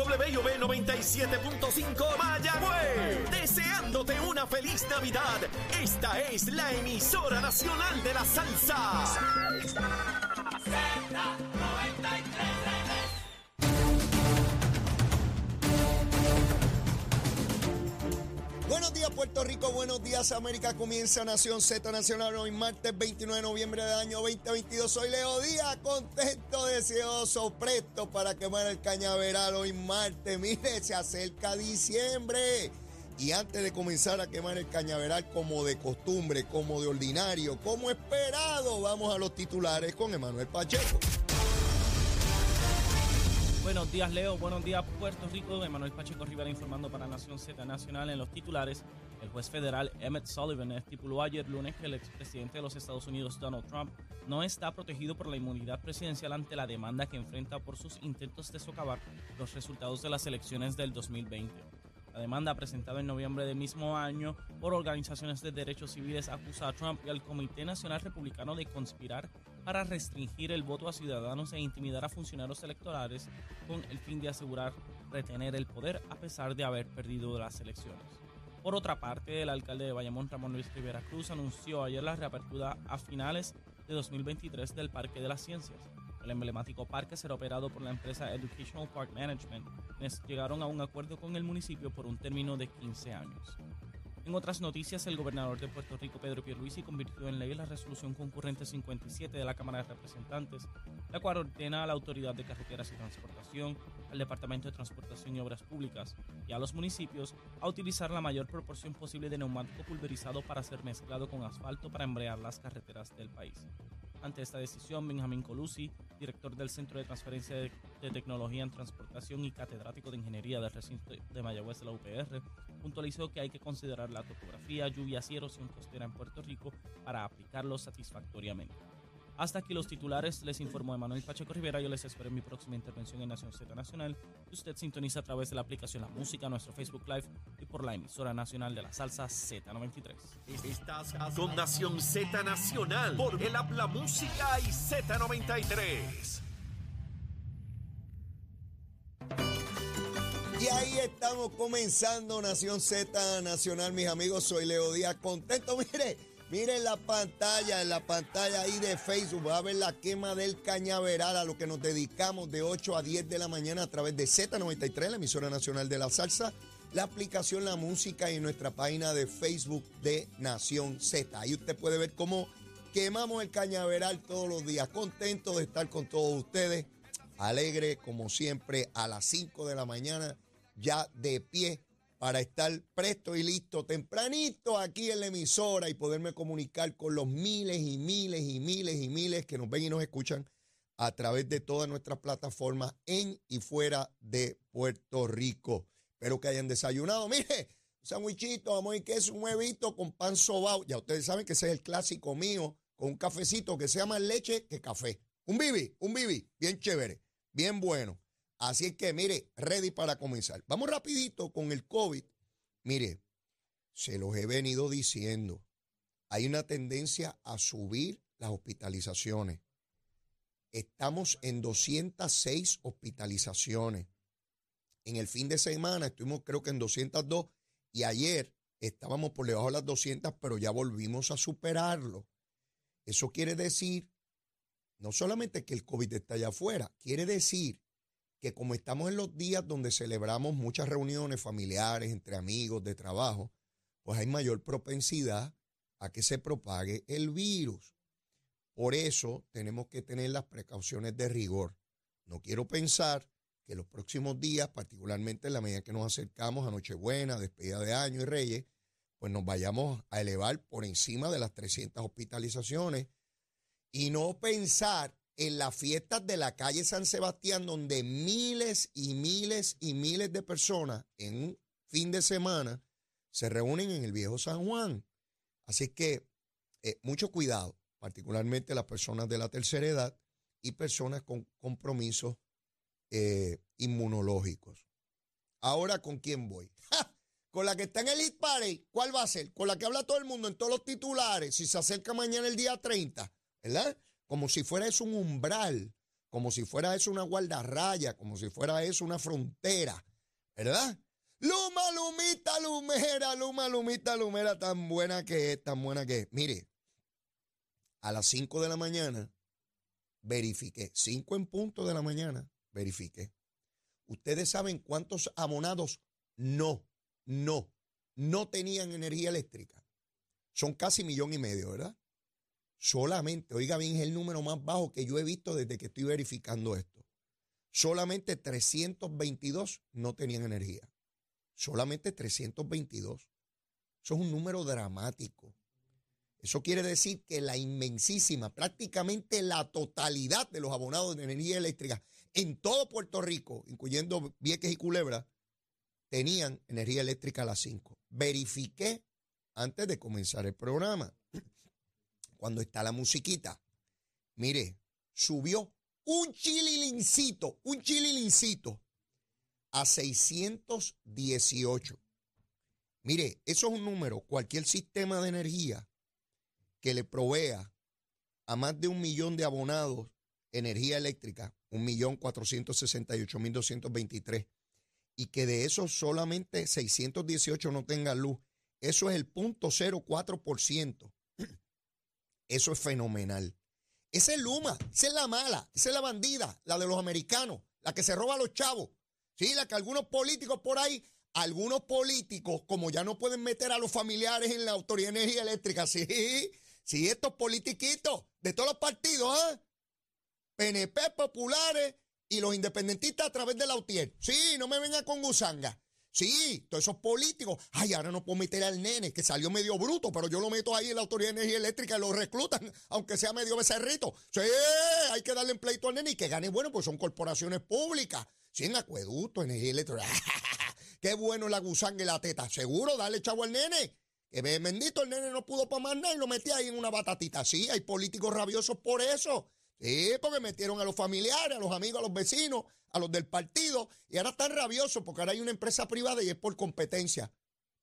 WB 97.5 Mayagüez. Deseándote una feliz Navidad. Esta es la emisora nacional de la salsa. Buenos días Puerto Rico, buenos días América, comienza Nación Z Nacional hoy martes 29 de noviembre del año 2022. Soy Leo Díaz, contento, deseoso, presto para quemar el cañaveral hoy martes. Mire, se acerca diciembre. Y antes de comenzar a quemar el cañaveral como de costumbre, como de ordinario, como esperado, vamos a los titulares con Emanuel Pacheco. Buenos días, Leo. Buenos días, Puerto Rico. Emanuel Pacheco Rivera informando para Nación Z Nacional en los titulares. El juez federal Emmett Sullivan estipuló ayer lunes que el expresidente de los Estados Unidos, Donald Trump, no está protegido por la inmunidad presidencial ante la demanda que enfrenta por sus intentos de socavar los resultados de las elecciones del 2020. La demanda presentada en noviembre del mismo año por organizaciones de derechos civiles acusa a Trump y al Comité Nacional Republicano de conspirar para restringir el voto a ciudadanos e intimidar a funcionarios electorales con el fin de asegurar retener el poder a pesar de haber perdido las elecciones. Por otra parte, el alcalde de Bayamón, Ramón Luis Rivera Cruz, anunció ayer la reapertura a finales de 2023 del Parque de las Ciencias. El emblemático parque será operado por la empresa Educational Park Management, quienes llegaron a un acuerdo con el municipio por un término de 15 años. En otras noticias, el gobernador de Puerto Rico, Pedro Pierluisi, convirtió en ley la resolución concurrente 57 de la Cámara de Representantes, la cual ordena a la Autoridad de Carreteras y Transportación, al Departamento de Transportación y Obras Públicas y a los municipios a utilizar la mayor proporción posible de neumático pulverizado para ser mezclado con asfalto para embrear las carreteras del país. Ante esta decisión, Benjamín Colusi, director del Centro de Transferencia de, Tecnología en Transportación y catedrático de Ingeniería del recinto de Mayagüez de la UPR, puntualizó que hay que considerar la topografía, lluvias y costera en Puerto Rico para aplicarlo satisfactoriamente. Hasta aquí los titulares, les informó Emanuel Pacheco Rivera. Yo les espero en mi próxima intervención en Nación Z Nacional. Usted sintoniza a través de la aplicación La Música, nuestro Facebook Live y por la emisora nacional de la salsa Z93. Estás con Nación Z Nacional por el Habla Música y Z93. Y ahí estamos comenzando Nación Z Nacional, mis amigos. Soy Leo Díaz, contento. Mire, Miren la pantalla, en la pantalla ahí de Facebook va a ver la quema del cañaveral a lo que nos dedicamos de 8 a 10 de la mañana a través de Z93, la emisora nacional de la salsa, la aplicación La Música y nuestra página de Facebook de Nación Z. Ahí usted puede ver cómo quemamos el cañaveral todos los días. Contento de estar con todos ustedes. Alegre como siempre a las 5 de la mañana, ya de pie para estar presto y listo tempranito aquí en la emisora y poderme comunicar con los miles y miles y miles y miles que nos ven y nos escuchan a través de todas nuestras plataformas en y fuera de Puerto Rico. Espero que hayan desayunado. Mire, un sandwichito, vamos y queso, un huevito con pan sobao. Ya ustedes saben que ese es el clásico mío, con un cafecito que sea más leche que café. Un bibi, un bibi, bien chévere, bien bueno. Así es que, mire, ready para comenzar. Vamos rapidito con el COVID. Mire, se los he venido diciendo. Hay una tendencia a subir las hospitalizaciones. Estamos en 206 hospitalizaciones. En el fin de semana estuvimos creo que en 202 y ayer estábamos por debajo de las 200, pero ya volvimos a superarlo. Eso quiere decir no solamente que el COVID está allá afuera, quiere decir que como estamos en los días donde celebramos muchas reuniones familiares, entre amigos, de trabajo, pues hay mayor propensidad a que se propague el virus. Por eso tenemos que tener las precauciones de rigor. No quiero pensar que los próximos días, particularmente en la medida que nos acercamos a Nochebuena, despedida de año y Reyes, pues nos vayamos a elevar por encima de las 300 hospitalizaciones y no pensar en las fiestas de la calle San Sebastián, donde miles y miles y miles de personas en un fin de semana se reúnen en el viejo San Juan. Así que eh, mucho cuidado, particularmente las personas de la tercera edad y personas con compromisos eh, inmunológicos. Ahora, ¿con quién voy? Con la que está en el Hit Party, ¿cuál va a ser? Con la que habla todo el mundo en todos los titulares, si se acerca mañana el día 30, ¿verdad? Como si fuera eso un umbral como si fuera eso una guardarraya, como si fuera eso una frontera, ¿verdad? Luma, lumita, lumera, luma, lumita, lumera, tan buena que es, tan buena que es. Mire, a las 5 de la mañana verifiqué, 5 en punto de la mañana, verifiqué. ¿Ustedes saben cuántos abonados no, no, no tenían energía eléctrica? Son casi millón y medio, ¿verdad? Solamente, oiga bien, es el número más bajo que yo he visto desde que estoy verificando esto. Solamente 322 no tenían energía. Solamente 322. Eso es un número dramático. Eso quiere decir que la inmensísima, prácticamente la totalidad de los abonados de energía eléctrica en todo Puerto Rico, incluyendo Vieques y Culebra, tenían energía eléctrica a las 5. Verifiqué antes de comenzar el programa. Cuando está la musiquita, mire, subió un chililincito, un chililincito a 618. Mire, eso es un número. Cualquier sistema de energía que le provea a más de un millón de abonados energía eléctrica, un millón cuatrocientos sesenta y ocho mil doscientos veintitrés, y que de esos solamente 618 no tengan luz, eso es el punto ciento. Eso es fenomenal. Esa es Luma, esa es la mala, esa es la bandida, la de los americanos, la que se roba a los chavos. Sí, la que algunos políticos por ahí, algunos políticos, como ya no pueden meter a los familiares en la Autoridad de Energía Eléctrica, sí, sí, estos politiquitos de todos los partidos, ¿ah? PNP populares y los independentistas a través de la UTIER. Sí, no me vengan con gusanga. Sí, todos esos políticos. Ay, ahora no puedo meter al nene, que salió medio bruto, pero yo lo meto ahí en la Autoridad de Energía Eléctrica y lo reclutan, aunque sea medio becerrito. Sí, hay que darle pleito al nene y que gane bueno, pues son corporaciones públicas. Sí, en acueducto, energía eléctrica. Qué bueno la gusanga y la teta. Seguro, dale chavo al nene. Que bendito, el nene no pudo para más nada y lo metí ahí en una batatita. Sí, hay políticos rabiosos por eso. Sí, porque metieron a los familiares, a los amigos, a los vecinos, a los del partido. Y ahora están rabiosos porque ahora hay una empresa privada y es por competencia.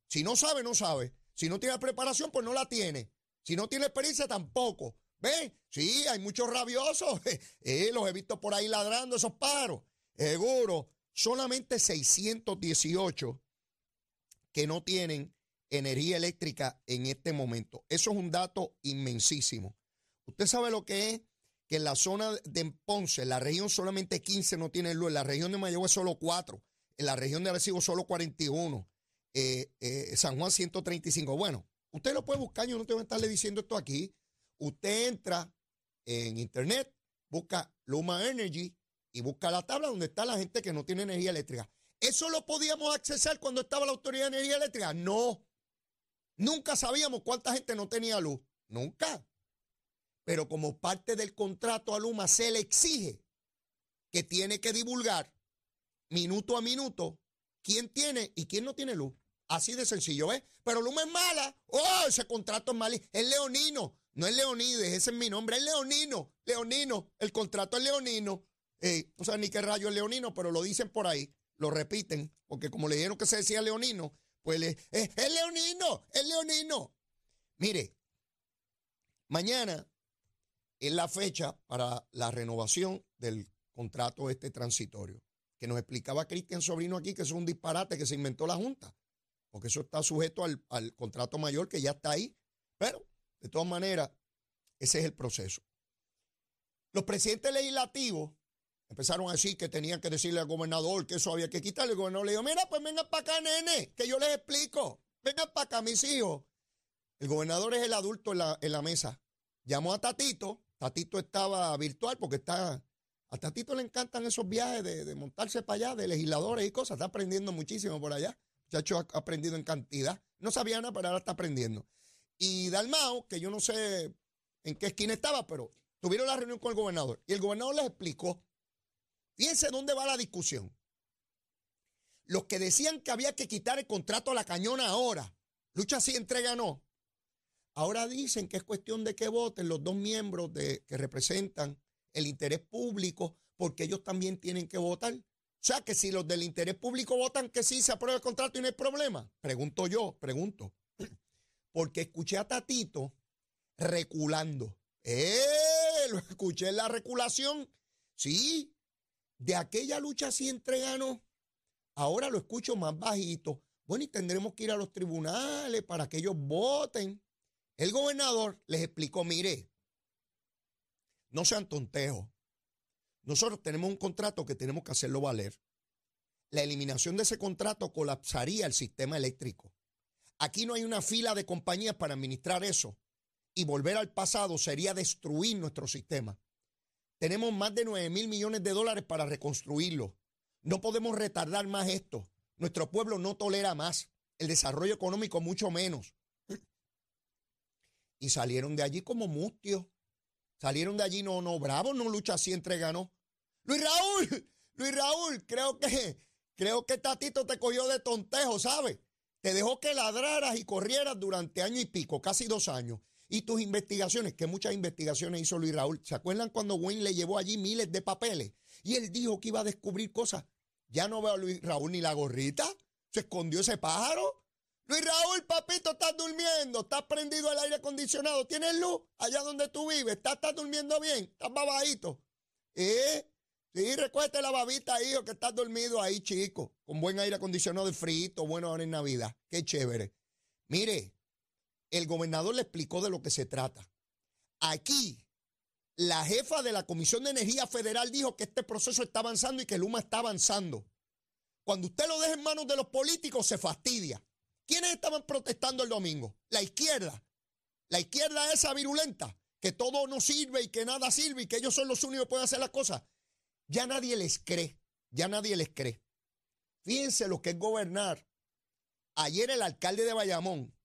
Si no sabe, no sabe. Si no tiene preparación, pues no la tiene. Si no tiene experiencia, tampoco. ¿Ven? Sí, hay muchos rabiosos. Los he visto por ahí ladrando esos paros. Seguro, solamente 618 que no tienen energía eléctrica en este momento. Eso es un dato inmensísimo. Usted sabe lo que es que en la zona de Ponce, en la región solamente 15 no tienen luz, en la región de Mayagüez solo 4, en la región de Arecibo solo 41, eh, eh, San Juan 135. Bueno, usted lo puede buscar, yo no tengo que estarle diciendo esto aquí. Usted entra en internet, busca Luma Energy y busca la tabla donde está la gente que no tiene energía eléctrica. ¿Eso lo podíamos accesar cuando estaba la Autoridad de Energía Eléctrica? No. Nunca sabíamos cuánta gente no tenía luz. Nunca. Pero como parte del contrato a Luma se le exige que tiene que divulgar minuto a minuto quién tiene y quién no tiene luz. Así de sencillo, ¿ves? Pero Luma es mala. Oh, ese contrato es malo. Es leonino. No es Leonides, ese es mi nombre. Es leonino. Leonino. El contrato es leonino. Eh, no sé ni qué rayo es leonino, pero lo dicen por ahí, lo repiten, porque como le dijeron que se decía leonino, pues le, eh, es leonino, es leonino. Mire, mañana es la fecha para la renovación del contrato este transitorio, que nos explicaba Cristian Sobrino aquí que es un disparate que se inventó la Junta, porque eso está sujeto al, al contrato mayor que ya está ahí, pero de todas maneras, ese es el proceso. Los presidentes legislativos Empezaron a decir que tenían que decirle al gobernador que eso había que quitarle. El gobernador le dijo, mira, pues vengan para acá, nene, que yo les explico. Vengan para acá, mis hijos. El gobernador es el adulto en la, en la mesa. Llamó a Tatito. Tatito estaba virtual porque está... A Tatito le encantan esos viajes de, montarse para allá, de legisladores y cosas. Está aprendiendo muchísimo por allá. Muchacho ha aprendido en cantidad. No sabía nada, pero ahora está aprendiendo. Y Dalmao, que yo no sé en qué esquina estaba, pero tuvieron la reunión con el gobernador. Y el gobernador les explicó Fíjense dónde va la discusión. Los que decían que había que quitar el contrato a la cañona ahora, lucha sí, entrega no. Ahora dicen que es cuestión de que voten los dos miembros de, que representan el interés público, porque ellos también tienen que votar. O sea que si los del interés público votan que sí se aprueba el contrato y no hay problema, pregunto yo, pregunto. Porque escuché a Tatito reculando. ¡Eh! Lo escuché en la reculación Sí, de aquella lucha sí entregano, ahora lo escucho más bajito. Bueno, y tendremos que ir a los tribunales para que ellos voten. El gobernador les explicó, mire, no sean tontejos. Nosotros tenemos un contrato que tenemos que hacerlo valer. La eliminación de ese contrato colapsaría el sistema eléctrico. Aquí no hay una fila de compañías para administrar eso. Y volver al pasado sería destruir nuestro sistema. Tenemos más de 9 mil millones de dólares para reconstruirlo. No podemos retardar más esto. Nuestro pueblo no tolera más. El desarrollo económico mucho menos. Y salieron de allí como mustios. Salieron de allí, no, no, bravo, no lucha así entre ganó. Luis Raúl, Luis Raúl, creo que, creo que Tatito te cogió de tontejo, ¿sabes? Te dejó que ladraras y corrieras durante año y pico, casi dos años. Y tus investigaciones, que muchas investigaciones hizo Luis Raúl. ¿Se acuerdan cuando Wayne le llevó allí miles de papeles? Y él dijo que iba a descubrir cosas. Ya no veo a Luis Raúl ni la gorrita. Se escondió ese pájaro. Luis Raúl, papito, estás durmiendo, estás prendido el aire acondicionado, tienes luz allá donde tú vives, estás, durmiendo bien, estás babadito. ¿Eh? Sí, recueste la babita, hijo, que estás dormido ahí, chico, con buen aire acondicionado de frito, bueno ahora en Navidad. Qué chévere. Mire, el gobernador le explicó de lo que se trata. Aquí, la jefa de la Comisión de Energía Federal dijo que este proceso está avanzando y que Luma está avanzando. Cuando usted lo deja en manos de los políticos, se fastidia. ¿Quiénes estaban protestando el domingo? La izquierda. La izquierda esa virulenta, que todo no sirve y que nada sirve y que ellos son los únicos que pueden hacer las cosas. Ya nadie les cree, ya nadie les cree. Fíjense lo que es gobernar. Ayer el alcalde de Bayamón,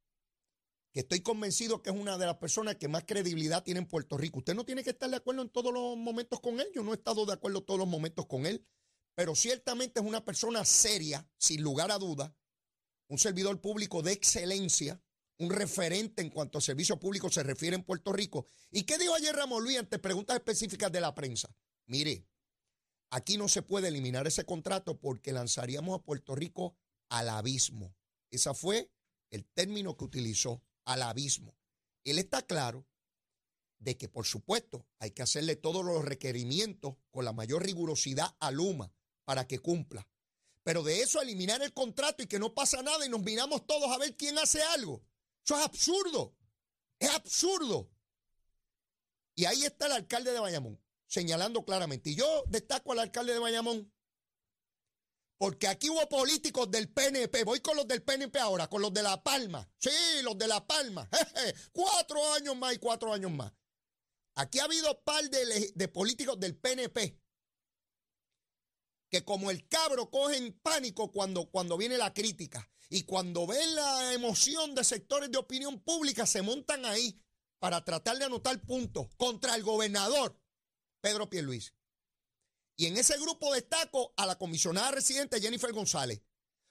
que estoy convencido que es una de las personas que más credibilidad tiene en Puerto Rico. Usted no tiene que estar de acuerdo en todos los momentos con él. Yo no he estado de acuerdo en todos los momentos con él. Pero ciertamente es una persona seria, sin lugar a duda, un servidor público de excelencia, un referente en cuanto a servicio público se refiere en Puerto Rico. ¿Y qué dijo ayer Ramón Luis ante preguntas específicas de la prensa? Mire, aquí no se puede eliminar ese contrato porque lanzaríamos a Puerto Rico al abismo. Ese fue el término que utilizó, al abismo. Él está claro de que, por supuesto, hay que hacerle todos los requerimientos con la mayor rigurosidad a Luma para que cumpla. Pero de eso eliminar el contrato y que no pasa nada y nos miramos todos a ver quién hace algo. Eso es absurdo. Es absurdo. Y ahí está el alcalde de Bayamón, señalando claramente. Y yo destaco al alcalde de Bayamón, porque aquí hubo políticos del PNP. Voy con los del PNP ahora, con los de La Palma. Sí, los de La Palma. cuatro años más y cuatro años más. Aquí ha habido par de, de políticos del PNP que como el cabro cogen pánico cuando, cuando viene la crítica y cuando ven la emoción de sectores de opinión pública se montan ahí para tratar de anotar puntos contra el gobernador Pedro Pierluisi. Y en ese grupo destaco a la comisionada residente Jennifer González,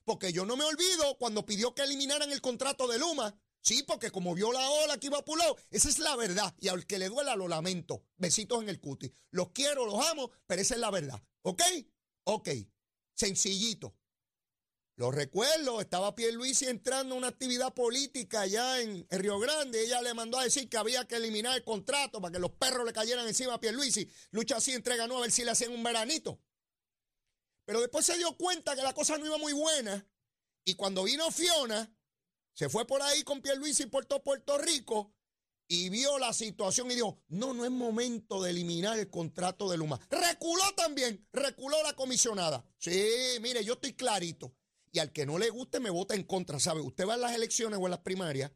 porque yo no me olvido cuando pidió que eliminaran el contrato de Luma. Sí, porque como vio la ola que iba a pular, esa es la verdad. Y al que le duela lo lamento. Besitos en el cuti. Los quiero, los amo, pero esa es la verdad. ¿Ok? Ok, sencillito. Lo recuerdo, estaba Pierluisi entrando a una actividad política allá en, Río Grande. Ella le mandó a decir que había que eliminar el contrato para que los perros le cayeran encima a Pierluisi. Lucha así, entrega no a ver si le hacían un veranito. Pero después se dio cuenta que la cosa no iba muy buena. Y cuando vino Fiona, se fue por ahí con Pierluisi por todo Puerto Rico y vio la situación y dijo, no, no es momento de eliminar el contrato de Luma. Reculó también, reculó la comisionada. Sí, mire, yo estoy clarito. Y al que no le guste me vota en contra, ¿sabe? Usted va a las elecciones o a las primarias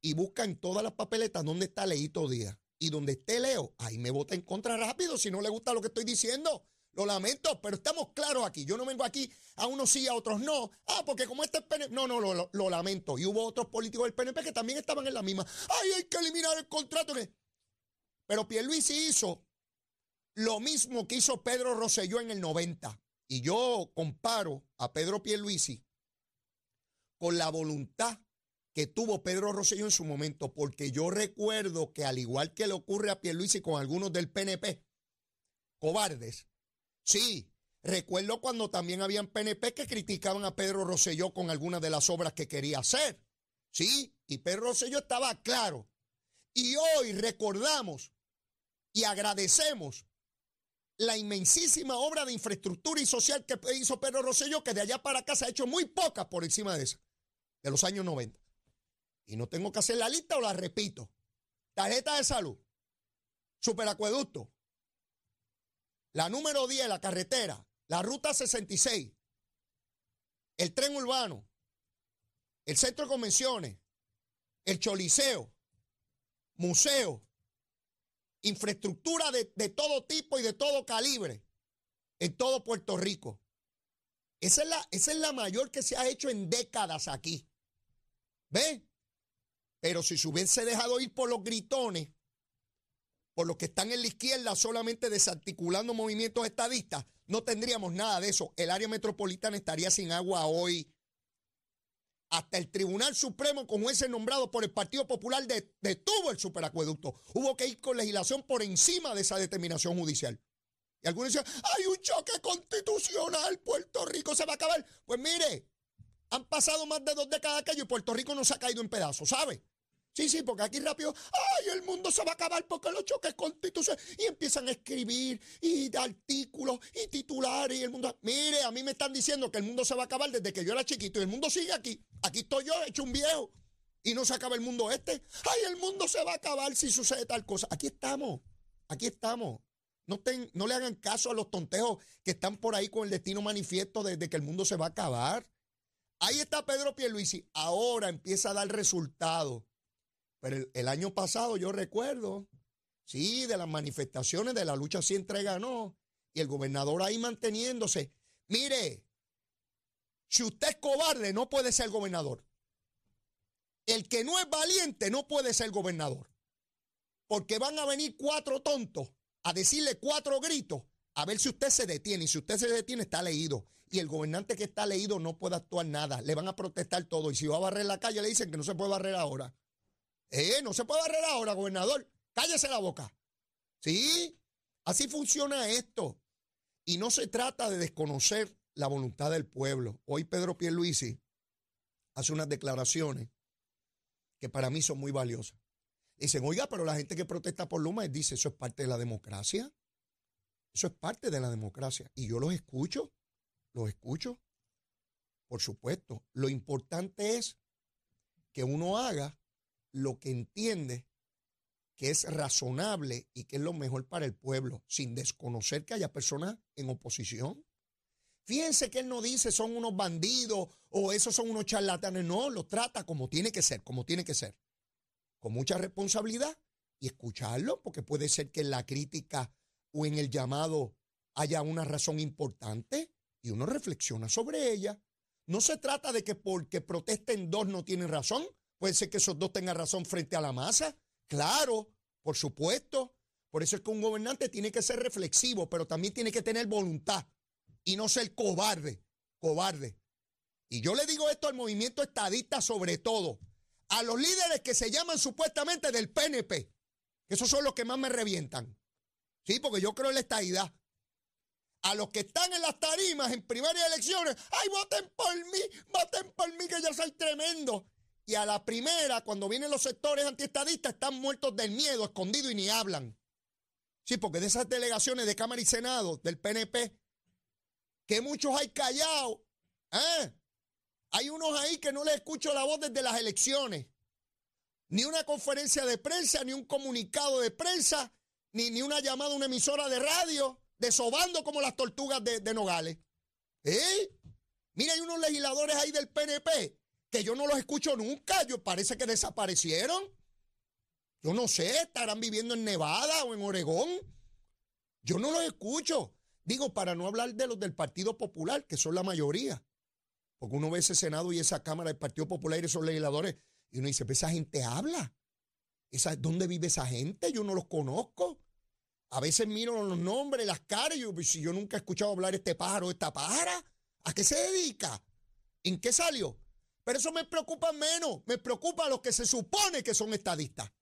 y busca en todas las papeletas donde está Leito Díaz. Y donde esté Leo, ahí me vota en contra rápido si no le gusta lo que estoy diciendo. Lo lamento, pero estamos claros aquí. Yo no vengo aquí a unos sí, a otros no. Ah, porque como este es PNP. No, no, lo, lo, lamento. Y hubo otros políticos del PNP que también estaban en la misma. Ay, hay que eliminar el contrato. Pero Pierluisi hizo lo mismo que hizo Pedro Rosselló en el 90. Y yo comparo a Pedro Pierluisi con la voluntad que tuvo Pedro Rosselló en su momento, porque yo recuerdo que al igual que le ocurre a Pierluisi con algunos del PNP, cobardes, Sí, recuerdo cuando también habían PNP que criticaban a Pedro Rosselló con algunas de las obras que quería hacer. Sí, y Pedro Rosselló estaba claro. Y hoy recordamos y agradecemos la inmensísima obra de infraestructura y social que hizo Pedro Rosselló, que de allá para acá se ha hecho muy pocas por encima de esa, de los años 90. Y no tengo que hacer la lista o la repito. Tarjeta de salud, superacueducto, la número 10, la carretera, la ruta 66, el tren urbano, el centro de convenciones, el choliseo, museo, infraestructura de, todo tipo y de todo calibre en todo Puerto Rico. Esa es, la, esa es la mayor que se ha hecho en décadas aquí. ¿Ve? Pero si se hubiese dejado ir por los gritones, por los que están en la izquierda solamente desarticulando movimientos estadistas, no tendríamos nada de eso. El área metropolitana estaría sin agua hoy. Hasta el Tribunal Supremo, con jueces nombrado por el Partido Popular, detuvo el superacueducto. Hubo que ir con legislación por encima de esa determinación judicial. Y algunos decían, hay un choque constitucional, Puerto Rico se va a acabar. Pues mire, han pasado más de dos décadas aquello y Puerto Rico no se ha caído en pedazos, ¿sabe? Sí, sí, porque aquí rápido, ay, el mundo se va a acabar porque los choques constitucionales. Y empiezan a escribir y artículos y titulares y el mundo. Mire, a mí me están diciendo que el mundo se va a acabar desde que yo era chiquito y el mundo sigue aquí. Aquí estoy yo, hecho un viejo. Y no se acaba el mundo este. Ay, el mundo se va a acabar si sucede tal cosa. Aquí estamos, aquí estamos. No, no le hagan caso a los tontejos que están por ahí con el destino manifiesto desde que el mundo se va a acabar. Ahí está Pedro Pierluisi. Ahora empieza a dar resultados. Pero el, año pasado yo recuerdo, sí, de las manifestaciones de la lucha siempre ganó. Y el gobernador ahí manteniéndose. Mire, si usted es cobarde, no puede ser gobernador. El que no es valiente no puede ser gobernador. Porque van a venir cuatro tontos a decirle cuatro gritos a ver si usted se detiene. Y si usted se detiene, está leído. Y el gobernante que está leído no puede actuar nada. Le van a protestar todo. Y si va a barrer la calle, le dicen que no se puede barrer ahora. Eh, no se puede barrer ahora, gobernador. Cállese la boca. ¿Sí? Así funciona esto. Y no se trata de desconocer la voluntad del pueblo. Hoy Pedro Pierluisi hace unas declaraciones que para mí son muy valiosas. Dicen, oiga, pero la gente que protesta por Luma dice, eso es parte de la democracia. Eso es parte de la democracia. Y yo los escucho, los escucho. Por supuesto, lo importante es que uno haga lo que entiende que es razonable y que es lo mejor para el pueblo, sin desconocer que haya personas en oposición. Fíjense que él no dice son unos bandidos o esos son unos charlatanes, no, lo trata como tiene que ser, como tiene que ser, con mucha responsabilidad y escucharlo, porque puede ser que en la crítica o en el llamado haya una razón importante y uno reflexiona sobre ella. No se trata de que porque protesten dos no tienen razón, Puede ser que esos dos tengan razón frente a la masa. Claro, por supuesto. Por eso es que un gobernante tiene que ser reflexivo, pero también tiene que tener voluntad y no ser cobarde, cobarde. Y yo le digo esto al movimiento estadista sobre todo, a los líderes que se llaman supuestamente del PNP, que esos son los que más me revientan. Sí, porque yo creo en la estadidad. A los que están en las tarimas en primarias elecciones, ay, voten por mí, voten por mí que yo soy tremendo. Y a la primera, cuando vienen los sectores antiestadistas, están muertos del miedo, escondidos y ni hablan. Sí, porque de esas delegaciones de Cámara y Senado del PNP, que muchos hay callados, ¿eh? hay unos ahí que no les escucho la voz desde las elecciones. Ni una conferencia de prensa, ni un comunicado de prensa, ni, ni una llamada a una emisora de radio, desobando como las tortugas de, de Nogales. ¿Eh? Mira, hay unos legisladores ahí del PNP que yo no los escucho nunca. Yo parece que desaparecieron. Yo no sé, estarán viviendo en Nevada o en Oregón. Yo no los escucho. Digo, para no hablar de los del Partido Popular, que son la mayoría. Porque uno ve ese Senado y esa Cámara del Partido Popular y esos legisladores, y uno dice, pues esa gente habla. Esa, ¿Dónde vive esa gente? Yo no los conozco. A veces miro los nombres, las caras, y yo, pues, si yo nunca he escuchado hablar este pájaro, esta pájara, ¿a qué se dedica? ¿En qué salió? Pero eso me preocupa menos. Me preocupa a los que se supone que son estadistas.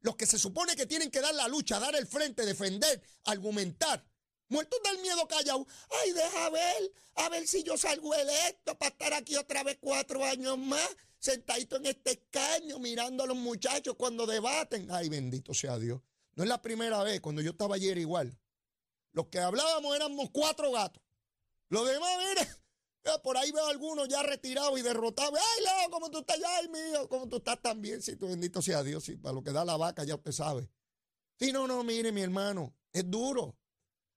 Los que se supone que tienen que dar la lucha, dar el frente, defender, argumentar. Muertos del miedo callado. Ay, deja ver, a ver si yo salgo electo para estar aquí otra vez cuatro años más, sentadito en este escaño, mirando a los muchachos cuando debaten. Ay, bendito sea Dios. No es la primera vez, cuando yo estaba ayer igual. Los que hablábamos éramos cuatro gatos. Los demás, por ahí veo a algunos ya retirados y derrotados. Ay, Leo, ¿cómo tú estás? Ay, mío, ¿cómo tú estás también? Si tú bendito sea Dios, para lo que da la vaca ya usted sabe. Sí, no, no, mire, mi hermano, es duro.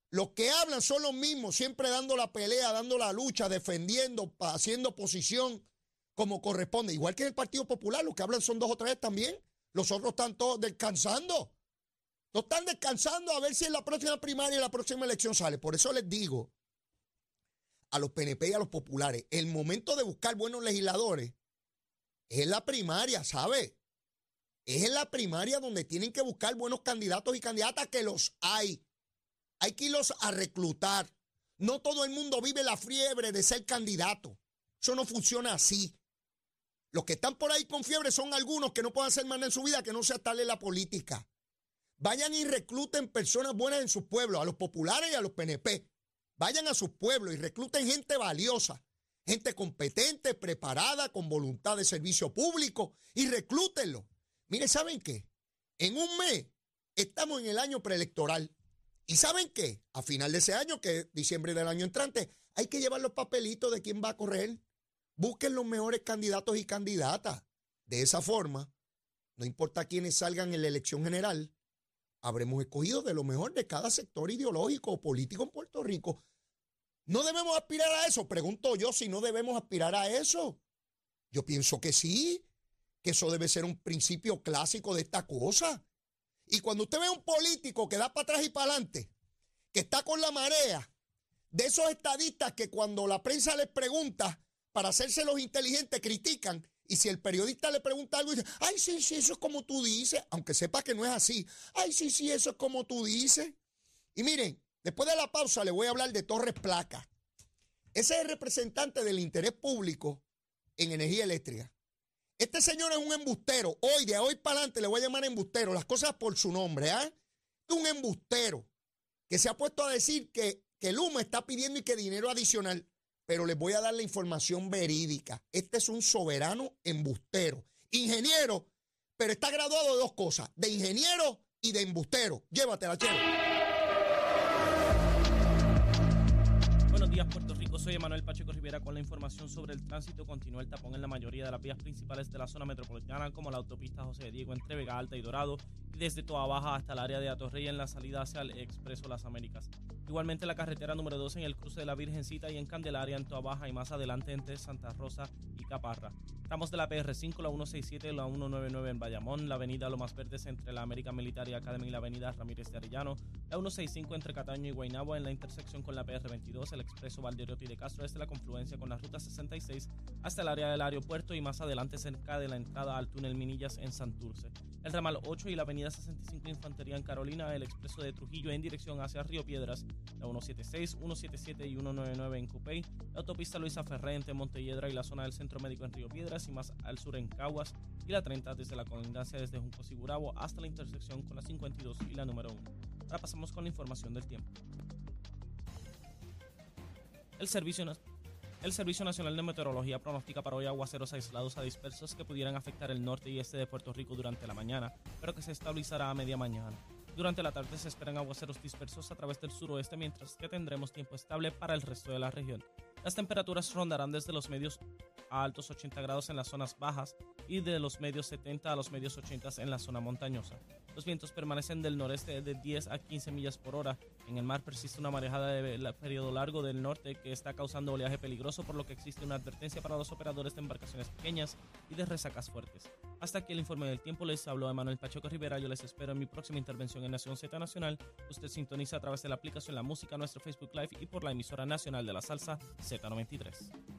Los que hablan son los mismos, siempre dando la pelea, dando la lucha, defendiendo, haciendo posición como corresponde. Igual que en el Partido Popular, los que hablan son dos o tres también. Los otros están todos descansando. No están descansando a ver si en la próxima primaria y la próxima elección sale. Por eso les digo a los PNP y a los populares, el momento de buscar buenos legisladores es en la primaria, ¿sabe? Es en la primaria donde tienen que buscar buenos candidatos y candidatas que los hay. Hay que irlos a reclutar. No todo el mundo vive la fiebre de ser candidato. Eso no funciona así. Los que están por ahí con fiebre son algunos que no pueden hacer más en su vida que no sea tal en la política. Vayan y recluten personas buenas en sus pueblos, a los populares y a los PNP. Vayan a sus pueblos y recluten gente valiosa, gente competente, preparada, con voluntad de servicio público y reclútenlo. Mire, ¿saben qué? En un mes estamos en el año preelectoral. ¿Y saben qué? A final de ese año, que es diciembre del año entrante, hay que llevar los papelitos de quién va a correr. Busquen los mejores candidatos y candidatas. De esa forma, no importa quiénes salgan en la elección general, habremos escogido de lo mejor de cada sector ideológico o político en Puerto Rico. ¿No debemos aspirar a eso? Pregunto yo si no debemos aspirar a eso. Yo pienso que sí, que eso debe ser un principio clásico de esta cosa. Y cuando usted ve a un político que da para atrás y para adelante, que está con la marea, de esos estadistas que cuando la prensa les pregunta, para hacerse los inteligentes, critican. Y si el periodista le pregunta algo, dice, ay, sí, sí, eso es como tú dices, aunque sepa que no es así. Ay, sí, sí, eso es como tú dices. Y miren, después de la pausa le voy a hablar de Torres Placa. Ese es el representante del interés público en energía eléctrica. Este señor es un embustero. Hoy, de hoy para adelante, le voy a llamar embustero. Las cosas por su nombre, ¿ah? ¿eh? Un embustero que se ha puesto a decir que, que Luma está pidiendo y que dinero adicional pero les voy a dar la información verídica. Este es un soberano embustero, ingeniero, pero está graduado de dos cosas, de ingeniero y de embustero. Llévatela, chero. Soy Emanuel Pacheco Rivera con la información sobre el tránsito. Continúa el tapón en la mayoría de las vías principales de la zona metropolitana, como la autopista José Diego entre Vega Alta y Dorado, y desde Toa Baja hasta el área de Atorrey en la salida hacia el Expreso Las Américas. Igualmente la carretera número 12 en el cruce de la Virgencita y en Candelaria en Toa Baja y más adelante entre Santa Rosa y Caparra. Estamos de la PR5, la 167 y la 199 en Bayamón, la avenida Lomas Verdes entre la American Military Academy y la avenida Ramírez de Arellano, la 165 entre Cataño y Guaynabo en la intersección con la PR22, el expreso Valderiotti de Castro desde la confluencia con la ruta 66 hasta el área del aeropuerto y más adelante cerca de la entrada al túnel Minillas en Santurce. El ramal 8 y la avenida 65 Infantería en Carolina, el expreso de Trujillo en dirección hacia Río Piedras, la 176, 177 y 199 en Cupey, la autopista Luisa Ferré entre Montelledra y la zona del Centro Médico en Río Piedras y más al sur en Caguas, y la 30 desde la colindancia desde Junco Sigurabo hasta la intersección con la 52 y la número 1. Ahora pasamos con la información del tiempo. El Servicio Nacional de Meteorología pronostica para hoy aguaceros aislados a dispersos que pudieran afectar el norte y este de Puerto Rico durante la mañana, pero que se estabilizará a media mañana. Durante la tarde se esperan aguaceros dispersos a través del suroeste, mientras que tendremos tiempo estable para el resto de la región. Las temperaturas rondarán desde los medios a altos 80 grados en las zonas bajas y de los medios 70 a los medios 80 en la zona montañosa. Los vientos permanecen del noreste de 10 a 15 millas por hora. En el mar persiste una marejada de periodo largo del norte que está causando oleaje peligroso, por lo que existe una advertencia para los operadores de embarcaciones pequeñas y de resacas fuertes. Hasta aquí el informe del tiempo. Les habló Emanuel Pacheco Rivera. Yo les espero en mi próxima intervención en Nación Z Nacional. Usted sintoniza a través de la aplicación La Música, nuestro Facebook Live y por la emisora nacional de la salsa Z93.